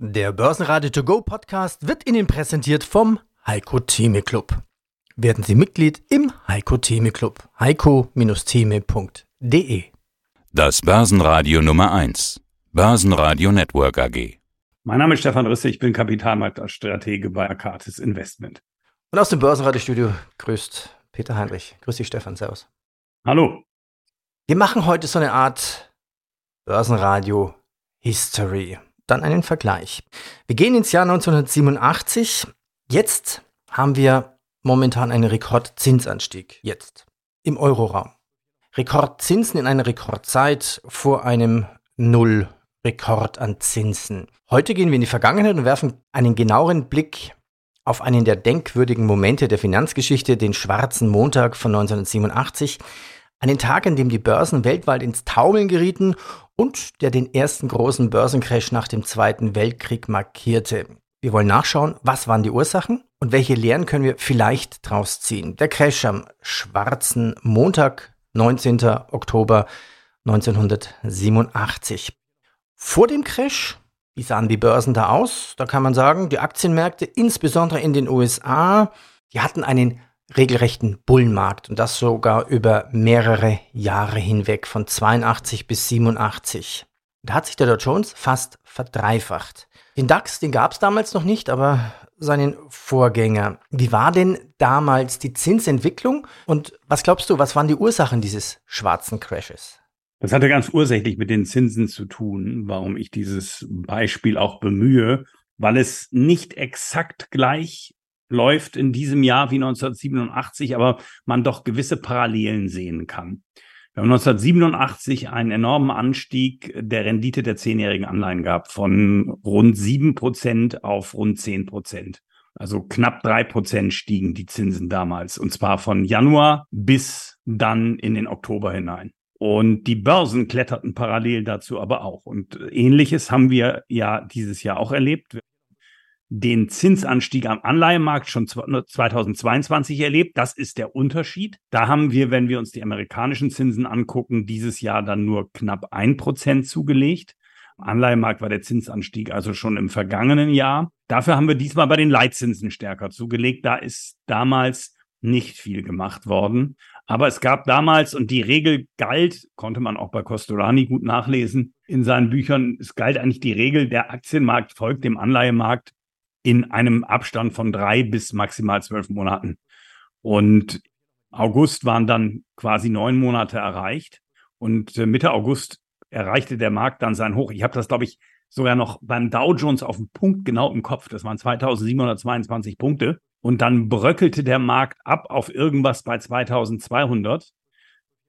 Der Börsenradio To Go Podcast wird Ihnen präsentiert vom Heiko Theme Club. Werden Sie Mitglied im Heiko Theme Club. heiko-theme.de Das Börsenradio Nummer 1. Börsenradio Network AG. Mein Name ist Stefan Risse, ich bin Kapitalmarktstratege bei Akatis Investment. Und aus dem Börsenradiostudio grüßt Peter Heinrich. Grüß dich, Stefan. Servus. Hallo. Wir machen heute so eine Art Börsenradio History dann einen Vergleich. Wir gehen ins Jahr 1987. Jetzt haben wir momentan einen Rekordzinsanstieg. Jetzt. Im Euroraum. Rekordzinsen in einer Rekordzeit vor einem Null-Rekord an Zinsen. Heute gehen wir in die Vergangenheit und werfen einen genaueren Blick auf einen der denkwürdigen Momente der Finanzgeschichte, den schwarzen Montag von 1987. Einen Tag, an dem die Börsen weltweit ins Taumeln gerieten und der den ersten großen Börsencrash nach dem Zweiten Weltkrieg markierte. Wir wollen nachschauen, was waren die Ursachen und welche Lehren können wir vielleicht draus ziehen. Der Crash am schwarzen Montag, 19. Oktober 1987. Vor dem Crash, wie sahen die Börsen da aus? Da kann man sagen, die Aktienmärkte, insbesondere in den USA, die hatten einen regelrechten Bullenmarkt und das sogar über mehrere Jahre hinweg von 82 bis 87. Da hat sich der Dow Jones fast verdreifacht. Den DAX, den gab es damals noch nicht, aber seinen Vorgänger. Wie war denn damals die Zinsentwicklung und was glaubst du, was waren die Ursachen dieses schwarzen Crashes? Das hatte ganz ursächlich mit den Zinsen zu tun, warum ich dieses Beispiel auch bemühe, weil es nicht exakt gleich läuft in diesem Jahr wie 1987, aber man doch gewisse Parallelen sehen kann. Wir haben 1987 einen enormen Anstieg der Rendite der zehnjährigen Anleihen gehabt von rund sieben Prozent auf rund zehn Prozent. Also knapp drei Prozent stiegen die Zinsen damals und zwar von Januar bis dann in den Oktober hinein. Und die Börsen kletterten parallel dazu aber auch. Und ähnliches haben wir ja dieses Jahr auch erlebt den Zinsanstieg am Anleihemarkt schon 2022 erlebt. Das ist der Unterschied. Da haben wir, wenn wir uns die amerikanischen Zinsen angucken, dieses Jahr dann nur knapp ein Prozent zugelegt. Am Anleihemarkt war der Zinsanstieg also schon im vergangenen Jahr. Dafür haben wir diesmal bei den Leitzinsen stärker zugelegt. Da ist damals nicht viel gemacht worden. Aber es gab damals, und die Regel galt, konnte man auch bei Costolani gut nachlesen in seinen Büchern, es galt eigentlich die Regel, der Aktienmarkt folgt dem Anleihemarkt in einem Abstand von drei bis maximal zwölf Monaten. Und August waren dann quasi neun Monate erreicht. Und äh, Mitte August erreichte der Markt dann sein Hoch. Ich habe das, glaube ich, sogar noch beim Dow Jones auf den Punkt genau im Kopf. Das waren 2722 Punkte. Und dann bröckelte der Markt ab auf irgendwas bei 2200.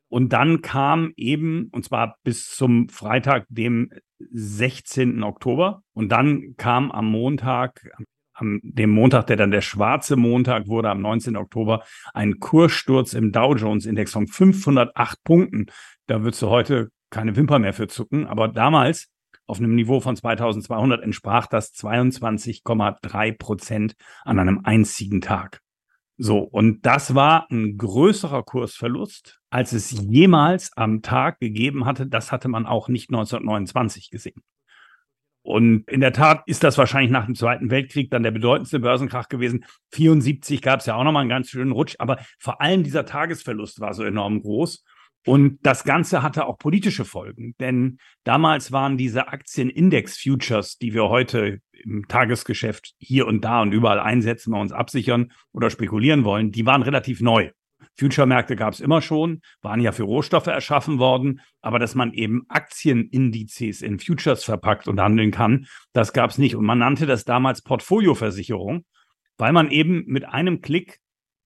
Und dann kam eben, und zwar bis zum Freitag, dem 16. Oktober. Und dann kam am Montag, am dem Montag, der dann der schwarze Montag wurde, am 19. Oktober, ein Kurssturz im Dow Jones Index von 508 Punkten. Da würdest du heute keine Wimper mehr für zucken. Aber damals auf einem Niveau von 2200 entsprach das 22,3 Prozent an einem einzigen Tag. So, und das war ein größerer Kursverlust, als es jemals am Tag gegeben hatte. Das hatte man auch nicht 1929 gesehen. Und in der Tat ist das wahrscheinlich nach dem Zweiten Weltkrieg dann der bedeutendste Börsenkrach gewesen. 74 gab es ja auch nochmal einen ganz schönen Rutsch, aber vor allem dieser Tagesverlust war so enorm groß. Und das Ganze hatte auch politische Folgen, denn damals waren diese Aktienindex-Futures, die wir heute im Tagesgeschäft hier und da und überall einsetzen, wir uns absichern oder spekulieren wollen, die waren relativ neu. Future-Märkte gab es immer schon, waren ja für Rohstoffe erschaffen worden, aber dass man eben Aktienindizes in Futures verpackt und handeln kann, das gab es nicht. Und man nannte das damals Portfolioversicherung, weil man eben mit einem Klick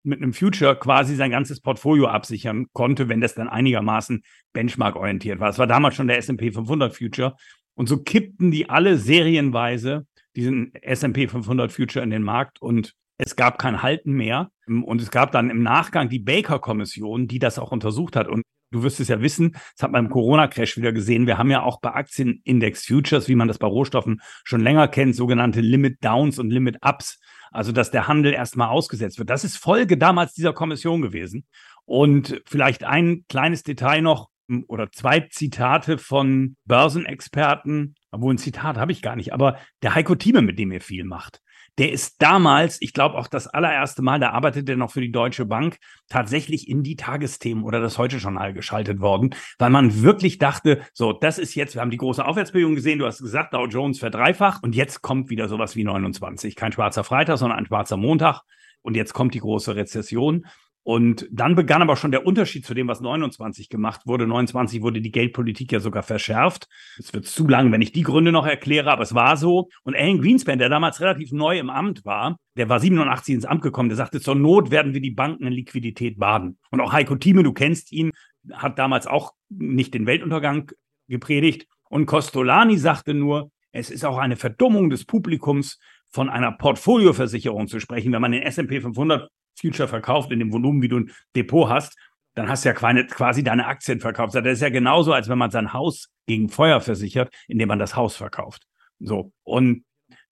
mit einem Future quasi sein ganzes Portfolio absichern konnte, wenn das dann einigermaßen benchmark-orientiert war. Es war damals schon der S&P 500 Future. Und so kippten die alle serienweise diesen S&P 500 Future in den Markt und es gab kein Halten mehr. Und es gab dann im Nachgang die Baker-Kommission, die das auch untersucht hat. Und du wirst es ja wissen, das hat man im Corona-Crash wieder gesehen. Wir haben ja auch bei Aktienindex Futures, wie man das bei Rohstoffen schon länger kennt, sogenannte Limit Downs und Limit Ups. Also, dass der Handel erstmal ausgesetzt wird. Das ist Folge damals dieser Kommission gewesen. Und vielleicht ein kleines Detail noch. oder zwei Zitate von Börsenexperten, obwohl ein Zitat habe ich gar nicht, aber der Heiko Thieme, mit dem er viel macht. Der ist damals, ich glaube auch das allererste Mal, da arbeitet er noch für die Deutsche Bank, tatsächlich in die Tagesthemen oder das Heute-Journal geschaltet worden, weil man wirklich dachte, so, das ist jetzt, wir haben die große Aufwärtsbewegung gesehen, du hast gesagt, Dow Jones verdreifacht und jetzt kommt wieder sowas wie 29. Kein schwarzer Freitag, sondern ein schwarzer Montag. Und jetzt kommt die große Rezession. Und dann begann aber schon der Unterschied zu dem, was 29 gemacht wurde. 29 wurde die Geldpolitik ja sogar verschärft. Es wird zu lang, wenn ich die Gründe noch erkläre, aber es war so. Und Alan Greenspan, der damals relativ neu im Amt war, der war 87 ins Amt gekommen, der sagte, zur Not werden wir die Banken in Liquidität baden. Und auch Heiko Thieme, du kennst ihn, hat damals auch nicht den Weltuntergang gepredigt. Und Costolani sagte nur, es ist auch eine Verdummung des Publikums, von einer Portfolioversicherung zu sprechen, wenn man den S&P 500 Future verkauft in dem Volumen, wie du ein Depot hast, dann hast du ja quasi deine Aktien verkauft. Das ist ja genauso, als wenn man sein Haus gegen Feuer versichert, indem man das Haus verkauft. So. Und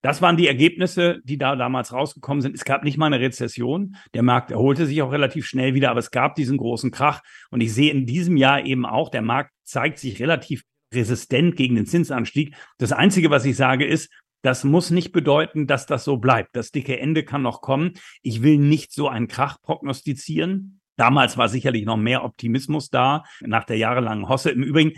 das waren die Ergebnisse, die da damals rausgekommen sind. Es gab nicht mal eine Rezession. Der Markt erholte sich auch relativ schnell wieder, aber es gab diesen großen Krach. Und ich sehe in diesem Jahr eben auch, der Markt zeigt sich relativ resistent gegen den Zinsanstieg. Das Einzige, was ich sage, ist, das muss nicht bedeuten, dass das so bleibt. Das dicke Ende kann noch kommen. Ich will nicht so einen Krach prognostizieren. Damals war sicherlich noch mehr Optimismus da, nach der jahrelangen Hosse. Im Übrigen,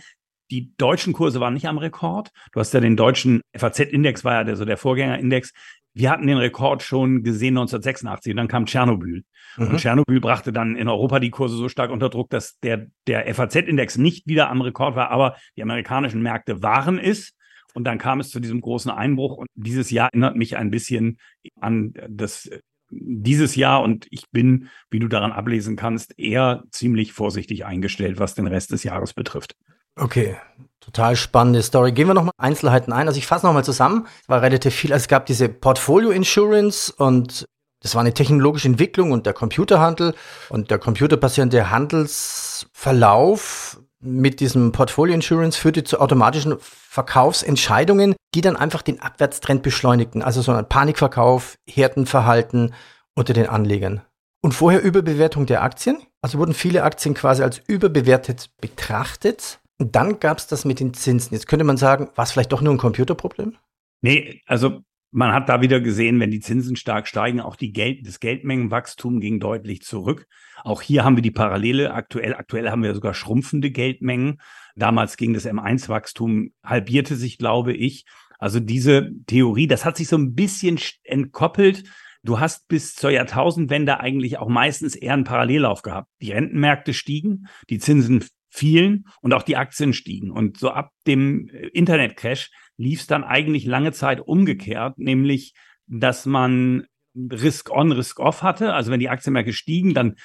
die deutschen Kurse waren nicht am Rekord. Du hast ja den deutschen FAZ-Index, war ja der, so der Vorgängerindex. Wir hatten den Rekord schon gesehen 1986 und dann kam Tschernobyl. Mhm. Und Tschernobyl brachte dann in Europa die Kurse so stark unter Druck, dass der, der FAZ-Index nicht wieder am Rekord war, aber die amerikanischen Märkte waren es. Und dann kam es zu diesem großen Einbruch. Und dieses Jahr erinnert mich ein bisschen an das dieses Jahr und ich bin, wie du daran ablesen kannst, eher ziemlich vorsichtig eingestellt, was den Rest des Jahres betrifft. Okay, total spannende Story. Gehen wir nochmal Einzelheiten ein. Also ich fasse nochmal zusammen. Es war relativ viel. Also es gab diese Portfolio Insurance und das war eine technologische Entwicklung und der Computerhandel und der computerbasierte Handelsverlauf mit diesem Portfolio Insurance führte zu automatischen Verkaufsentscheidungen, die dann einfach den Abwärtstrend beschleunigten. Also so ein Panikverkauf, Härtenverhalten unter den Anlegern. Und vorher Überbewertung der Aktien. Also wurden viele Aktien quasi als überbewertet betrachtet. Und dann gab es das mit den Zinsen. Jetzt könnte man sagen, war es vielleicht doch nur ein Computerproblem? Nee, also man hat da wieder gesehen, wenn die Zinsen stark steigen, auch die Geld, das Geldmengenwachstum ging deutlich zurück. Auch hier haben wir die Parallele. Aktuell, aktuell haben wir sogar schrumpfende Geldmengen. Damals ging das M1-Wachstum, halbierte sich, glaube ich. Also diese Theorie, das hat sich so ein bisschen entkoppelt. Du hast bis zur Jahrtausendwende eigentlich auch meistens eher einen Parallellauf gehabt. Die Rentenmärkte stiegen, die Zinsen fielen und auch die Aktien stiegen. Und so ab dem Internetcrash lief es dann eigentlich lange Zeit umgekehrt, nämlich dass man Risk-on, Risk-off hatte. Also wenn die Aktienmärkte stiegen, dann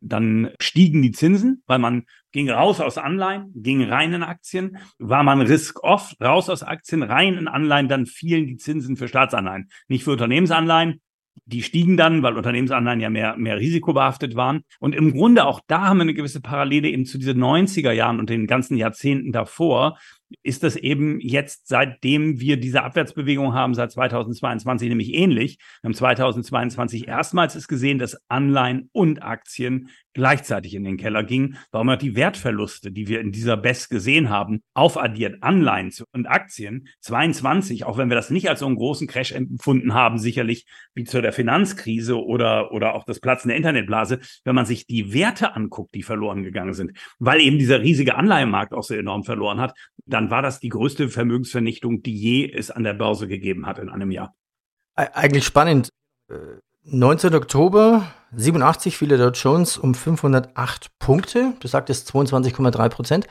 dann stiegen die Zinsen, weil man ging raus aus Anleihen, ging rein in Aktien. War man risk-off, raus aus Aktien, rein in Anleihen, dann fielen die Zinsen für Staatsanleihen. Nicht für Unternehmensanleihen. Die stiegen dann, weil Unternehmensanleihen ja mehr, mehr risikobehaftet waren. Und im Grunde auch da haben wir eine gewisse Parallele eben zu diesen 90er Jahren und den ganzen Jahrzehnten davor, ist das eben jetzt, seitdem wir diese Abwärtsbewegung haben, seit 2022 nämlich ähnlich. Wir haben 2022 erstmals ist gesehen, dass Anleihen und Aktien gleichzeitig in den Keller gingen, warum auch die Wertverluste, die wir in dieser BES gesehen haben, aufaddiert, Anleihen und Aktien, 22, auch wenn wir das nicht als so einen großen Crash empfunden haben, sicherlich wie zu der Finanzkrise oder, oder auch das Platzen der Internetblase, wenn man sich die Werte anguckt, die verloren gegangen sind, weil eben dieser riesige Anleihenmarkt auch so enorm verloren hat, dann war das die größte Vermögensvernichtung, die je es an der Börse gegeben hat in einem Jahr. Eigentlich spannend. 19. Äh, Oktober 87 fiel der Dow Jones um 508 Punkte. Du sagtest 22,3 Prozent.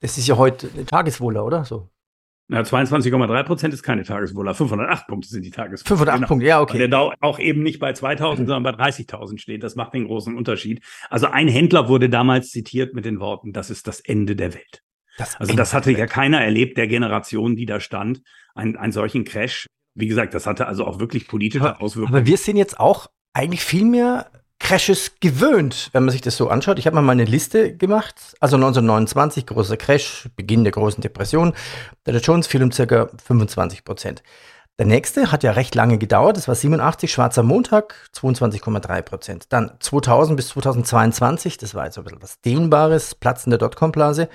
Das ist ja heute Tageswohler, oder? So. Na, 22,3 Prozent ist keine Tageswohler. 508 Punkte sind die Tageswohler. 508 genau. Punkte, ja, okay. Weil der Dow auch eben nicht bei 2000, sondern bei 30.000 steht. Das macht den großen Unterschied. Also ein Händler wurde damals zitiert mit den Worten, das ist das Ende der Welt. Das also das hatte ja keiner erlebt, der Generation, die da stand. Ein, einen solchen Crash. Wie gesagt, das hatte also auch wirklich politische Auswirkungen. Aber wir sind jetzt auch eigentlich viel mehr Crashes gewöhnt, wenn man sich das so anschaut. Ich habe mal eine Liste gemacht. Also 1929, großer Crash, Beginn der großen Depression. Der Jones fiel um circa 25 Prozent. Der nächste hat ja recht lange gedauert. Das war 87, schwarzer Montag, 22,3 Prozent. Dann 2000 bis 2022, das war jetzt ein bisschen was Dehnbares, Platzen der Dotcom-Blase.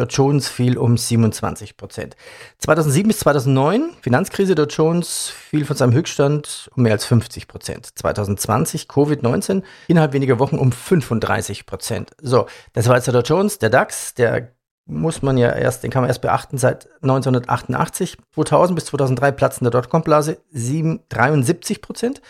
Dow Jones fiel um 27 Prozent. 2007 bis 2009, Finanzkrise, Dow Jones fiel von seinem Höchststand um mehr als 50 Prozent. 2020, Covid-19, innerhalb weniger Wochen um 35 Prozent. So, das war jetzt der Dow Jones, der DAX, der muss man ja erst, den kann man erst beachten seit 1988. 2000 bis 2003 Platzen der Dotcom-Blase 73 Prozent.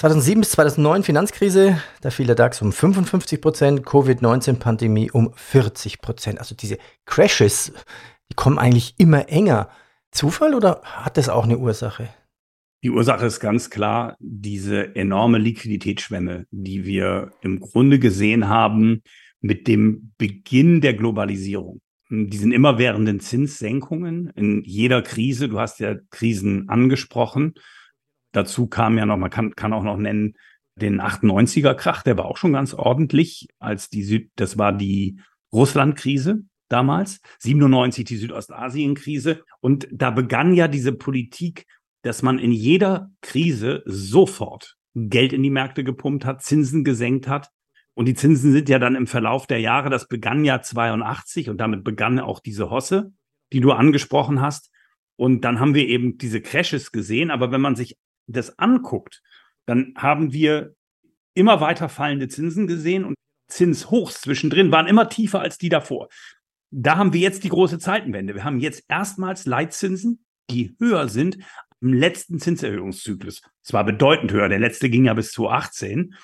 2007 bis 2009 Finanzkrise, da fiel der DAX um 55 Prozent, Covid-19-Pandemie um 40 Prozent. Also diese Crashes, die kommen eigentlich immer enger. Zufall oder hat das auch eine Ursache? Die Ursache ist ganz klar diese enorme Liquiditätsschwemme, die wir im Grunde gesehen haben mit dem Beginn der Globalisierung. Diesen immerwährenden Zinssenkungen in jeder Krise. Du hast ja Krisen angesprochen. Dazu kam ja noch, man kann, kann auch noch nennen, den 98er Krach, der war auch schon ganz ordentlich, als die Süd, das war die Russland-Krise damals, 97 die Südostasien-Krise. Und da begann ja diese Politik, dass man in jeder Krise sofort Geld in die Märkte gepumpt hat, Zinsen gesenkt hat. Und die Zinsen sind ja dann im Verlauf der Jahre, das begann ja 82 und damit begann auch diese Hosse, die du angesprochen hast. Und dann haben wir eben diese Crashes gesehen. Aber wenn man sich das anguckt, dann haben wir immer weiter fallende Zinsen gesehen und Zinshochs zwischendrin waren immer tiefer als die davor. Da haben wir jetzt die große Zeitenwende. Wir haben jetzt erstmals Leitzinsen, die höher sind im letzten Zinserhöhungszyklus. Zwar bedeutend höher, der letzte ging ja bis 2018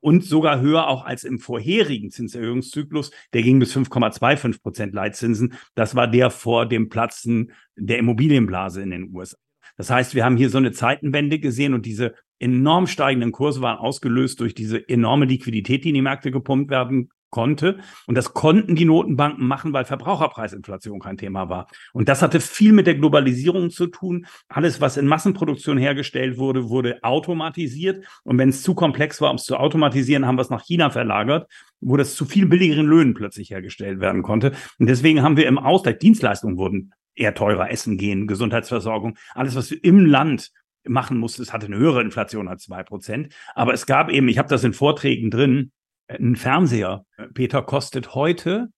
und sogar höher auch als im vorherigen Zinserhöhungszyklus. Der ging bis 5,25 Prozent Leitzinsen. Das war der vor dem Platzen der Immobilienblase in den USA. Das heißt, wir haben hier so eine Zeitenwende gesehen und diese enorm steigenden Kurse waren ausgelöst durch diese enorme Liquidität, die in die Märkte gepumpt werden konnte. Und das konnten die Notenbanken machen, weil Verbraucherpreisinflation kein Thema war. Und das hatte viel mit der Globalisierung zu tun. Alles, was in Massenproduktion hergestellt wurde, wurde automatisiert. Und wenn es zu komplex war, um es zu automatisieren, haben wir es nach China verlagert, wo das zu viel billigeren Löhnen plötzlich hergestellt werden konnte. Und deswegen haben wir im Ausgleich, Dienstleistungen wurden eher teurer essen gehen, Gesundheitsversorgung, alles, was du im Land machen musstest, hatte eine höhere Inflation als zwei Prozent. Aber es gab eben, ich habe das in Vorträgen drin, ein Fernseher, Peter, kostet heute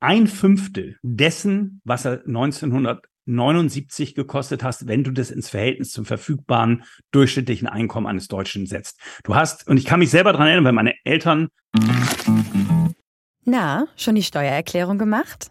ein Fünftel dessen, was er 1979 gekostet hast, wenn du das ins Verhältnis zum verfügbaren durchschnittlichen Einkommen eines Deutschen setzt. Du hast, und ich kann mich selber daran erinnern, weil meine Eltern. Na, schon die Steuererklärung gemacht?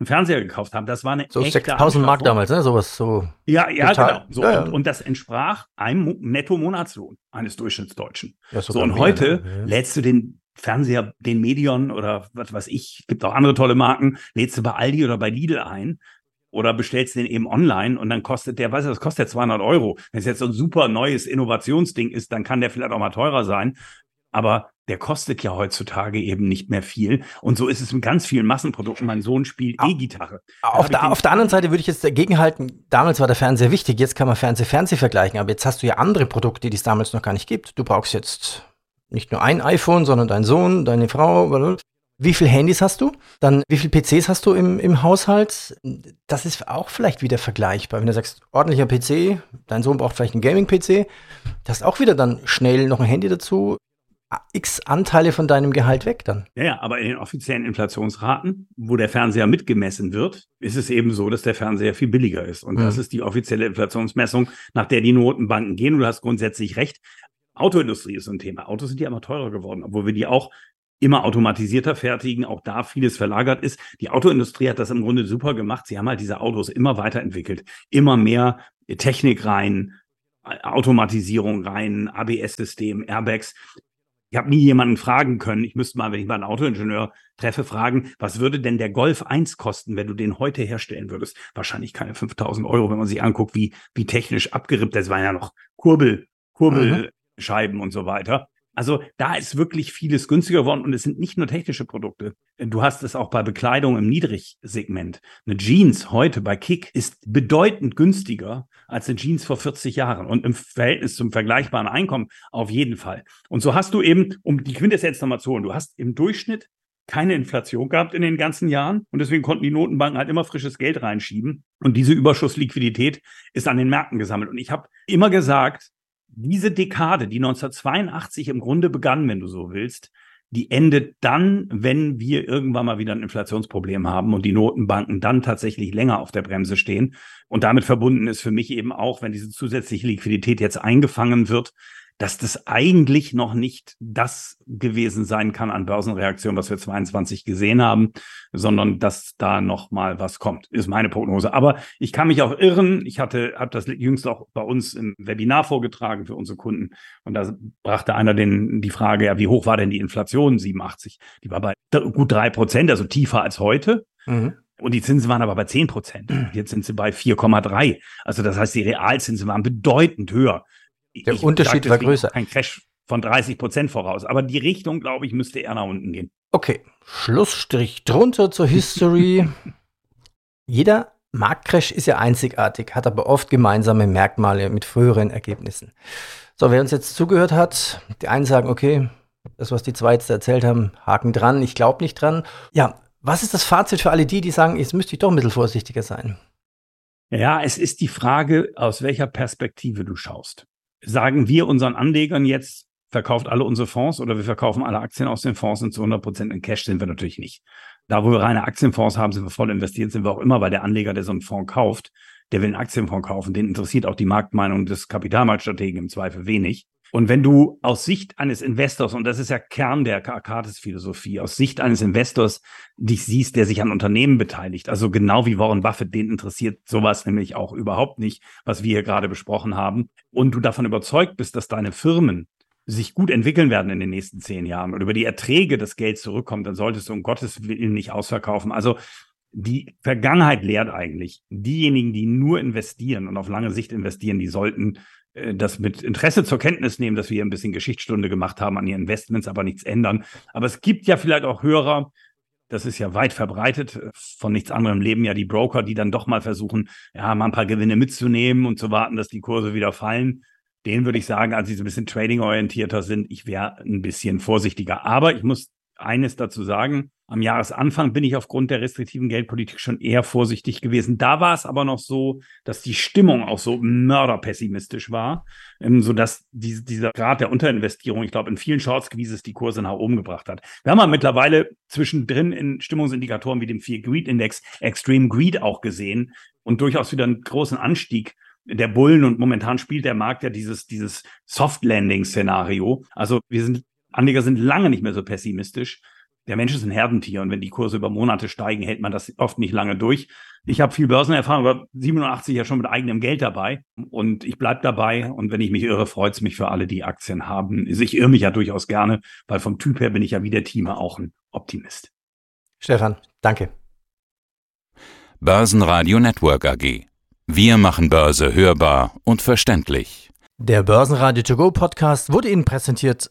einen Fernseher gekauft haben. Das war eine so 6000 Mark damals, ne? Sowas so. Ja, ja, total. genau. So, ja, ja. Und, und, das entsprach einem Netto-Monatslohn eines Durchschnittsdeutschen. Ja, so und mehr, heute ne? lädst du den Fernseher, den Medion oder was weiß ich, gibt auch andere tolle Marken, lädst du bei Aldi oder bei Lidl ein oder bestellst den eben online und dann kostet der, weißt du, das kostet ja 200 Euro. Wenn es jetzt so ein super neues Innovationsding ist, dann kann der vielleicht auch mal teurer sein. Aber der kostet ja heutzutage eben nicht mehr viel. Und so ist es mit ganz vielen Massenprodukten. Mein Sohn spielt E-Gitarre. Auf, der, auf der anderen Seite würde ich jetzt dagegen halten, damals war der Fernseher wichtig, jetzt kann man Fernseh-Fernseh vergleichen, aber jetzt hast du ja andere Produkte, die es damals noch gar nicht gibt. Du brauchst jetzt nicht nur ein iPhone, sondern dein Sohn, deine Frau. Wie viele Handys hast du? Dann wie viele PCs hast du im, im Haushalt? Das ist auch vielleicht wieder vergleichbar. Wenn du sagst, ordentlicher PC, dein Sohn braucht vielleicht einen Gaming-PC, du hast auch wieder dann schnell noch ein Handy dazu x Anteile von deinem Gehalt weg dann. Ja, ja, aber in den offiziellen Inflationsraten, wo der Fernseher mitgemessen wird, ist es eben so, dass der Fernseher viel billiger ist. Und mhm. das ist die offizielle Inflationsmessung, nach der die Notenbanken gehen. Und du hast grundsätzlich recht. Autoindustrie ist so ein Thema. Autos sind ja immer teurer geworden, obwohl wir die auch immer automatisierter fertigen, auch da vieles verlagert ist. Die Autoindustrie hat das im Grunde super gemacht. Sie haben halt diese Autos immer weiterentwickelt, immer mehr Technik rein, Automatisierung rein, ABS-System, Airbags. Ich habe nie jemanden fragen können. Ich müsste mal, wenn ich mal einen Autoingenieur treffe, fragen, was würde denn der Golf 1 kosten, wenn du den heute herstellen würdest? Wahrscheinlich keine 5000 Euro, wenn man sich anguckt, wie, wie technisch abgerippt. Das waren ja noch Kurbel, Kurbelscheiben mhm. und so weiter. Also da ist wirklich vieles günstiger geworden und es sind nicht nur technische Produkte. Du hast es auch bei Bekleidung im Niedrigsegment. Eine Jeans heute bei Kick ist bedeutend günstiger als eine Jeans vor 40 Jahren und im Verhältnis zum vergleichbaren Einkommen auf jeden Fall. Und so hast du eben, um die Quintessenz nochmal zu holen, du hast im Durchschnitt keine Inflation gehabt in den ganzen Jahren und deswegen konnten die Notenbanken halt immer frisches Geld reinschieben und diese Überschussliquidität ist an den Märkten gesammelt. Und ich habe immer gesagt, diese Dekade, die 1982 im Grunde begann, wenn du so willst, die endet dann, wenn wir irgendwann mal wieder ein Inflationsproblem haben und die Notenbanken dann tatsächlich länger auf der Bremse stehen. Und damit verbunden ist für mich eben auch, wenn diese zusätzliche Liquidität jetzt eingefangen wird, dass das eigentlich noch nicht das gewesen sein kann an Börsenreaktion, was wir 22 gesehen haben, sondern dass da noch mal was kommt, ist meine Prognose. Aber ich kann mich auch irren. Ich hatte, habe das jüngst auch bei uns im Webinar vorgetragen für unsere Kunden und da brachte einer den die Frage, ja, wie hoch war denn die Inflation 87? Die war bei gut drei Prozent, also tiefer als heute. Mhm. Und die Zinsen waren aber bei 10 Prozent. Jetzt sind sie bei 4,3. Also das heißt, die Realzinsen waren bedeutend höher. Der ich Unterschied war größer. Ein Crash von 30 Prozent voraus. Aber die Richtung, glaube ich, müsste eher nach unten gehen. Okay, Schlussstrich drunter zur History. Jeder Marktcrash ist ja einzigartig, hat aber oft gemeinsame Merkmale mit früheren Ergebnissen. So, wer uns jetzt zugehört hat, die einen sagen, okay, das, was die zwei jetzt erzählt haben, Haken dran, ich glaube nicht dran. Ja, was ist das Fazit für alle die, die sagen, jetzt müsste ich doch ein bisschen vorsichtiger sein? Ja, es ist die Frage, aus welcher Perspektive du schaust sagen wir unseren Anlegern jetzt, verkauft alle unsere Fonds oder wir verkaufen alle Aktien aus den Fonds und zu 100 Prozent in Cash sind wir natürlich nicht. Da, wo wir reine Aktienfonds haben, sind wir voll investiert, sind wir auch immer, weil der Anleger, der so einen Fonds kauft, der will einen Aktienfonds kaufen, den interessiert auch die Marktmeinung des Kapitalmarktstrategen im Zweifel wenig. Und wenn du aus Sicht eines Investors, und das ist ja Kern der Arcades-Philosophie, aus Sicht eines Investors dich siehst, der sich an Unternehmen beteiligt, also genau wie Warren Buffett, den interessiert sowas nämlich auch überhaupt nicht, was wir hier gerade besprochen haben, und du davon überzeugt bist, dass deine Firmen sich gut entwickeln werden in den nächsten zehn Jahren und über die Erträge das Geld zurückkommt, dann solltest du um Gottes Willen nicht ausverkaufen. Also die Vergangenheit lehrt eigentlich, diejenigen, die nur investieren und auf lange Sicht investieren, die sollten das mit Interesse zur Kenntnis nehmen, dass wir hier ein bisschen Geschichtsstunde gemacht haben an ihren Investments, aber nichts ändern. Aber es gibt ja vielleicht auch Hörer, das ist ja weit verbreitet, von nichts anderem leben ja die Broker, die dann doch mal versuchen, ja, mal ein paar Gewinne mitzunehmen und zu warten, dass die Kurse wieder fallen. Den würde ich sagen, als sie so ein bisschen trading-orientierter sind, ich wäre ein bisschen vorsichtiger. Aber ich muss eines dazu sagen. Am Jahresanfang bin ich aufgrund der restriktiven Geldpolitik schon eher vorsichtig gewesen. Da war es aber noch so, dass die Stimmung auch so mörderpessimistisch war, ähm, so dass diese, dieser Grad der Unterinvestierung, ich glaube, in vielen Shorts es die Kurse nach oben gebracht hat. Wir haben ja mittlerweile zwischendrin in Stimmungsindikatoren wie dem Fear Greed Index Extreme Greed auch gesehen und durchaus wieder einen großen Anstieg der Bullen und momentan spielt der Markt ja dieses, dieses Soft Landing Szenario. Also wir sind Anleger sind lange nicht mehr so pessimistisch. Der Mensch ist ein Herdentier und wenn die Kurse über Monate steigen, hält man das oft nicht lange durch. Ich habe viel Börsenerfahrung, aber 87 ja schon mit eigenem Geld dabei und ich bleib dabei und wenn ich mich irre, freut's mich für alle, die Aktien haben. Ich irre mich ja durchaus gerne, weil vom Typ her bin ich ja wie der Teamer auch ein Optimist. Stefan, danke. Börsenradio Network AG. Wir machen Börse hörbar und verständlich. Der Börsenradio To Go Podcast wurde Ihnen präsentiert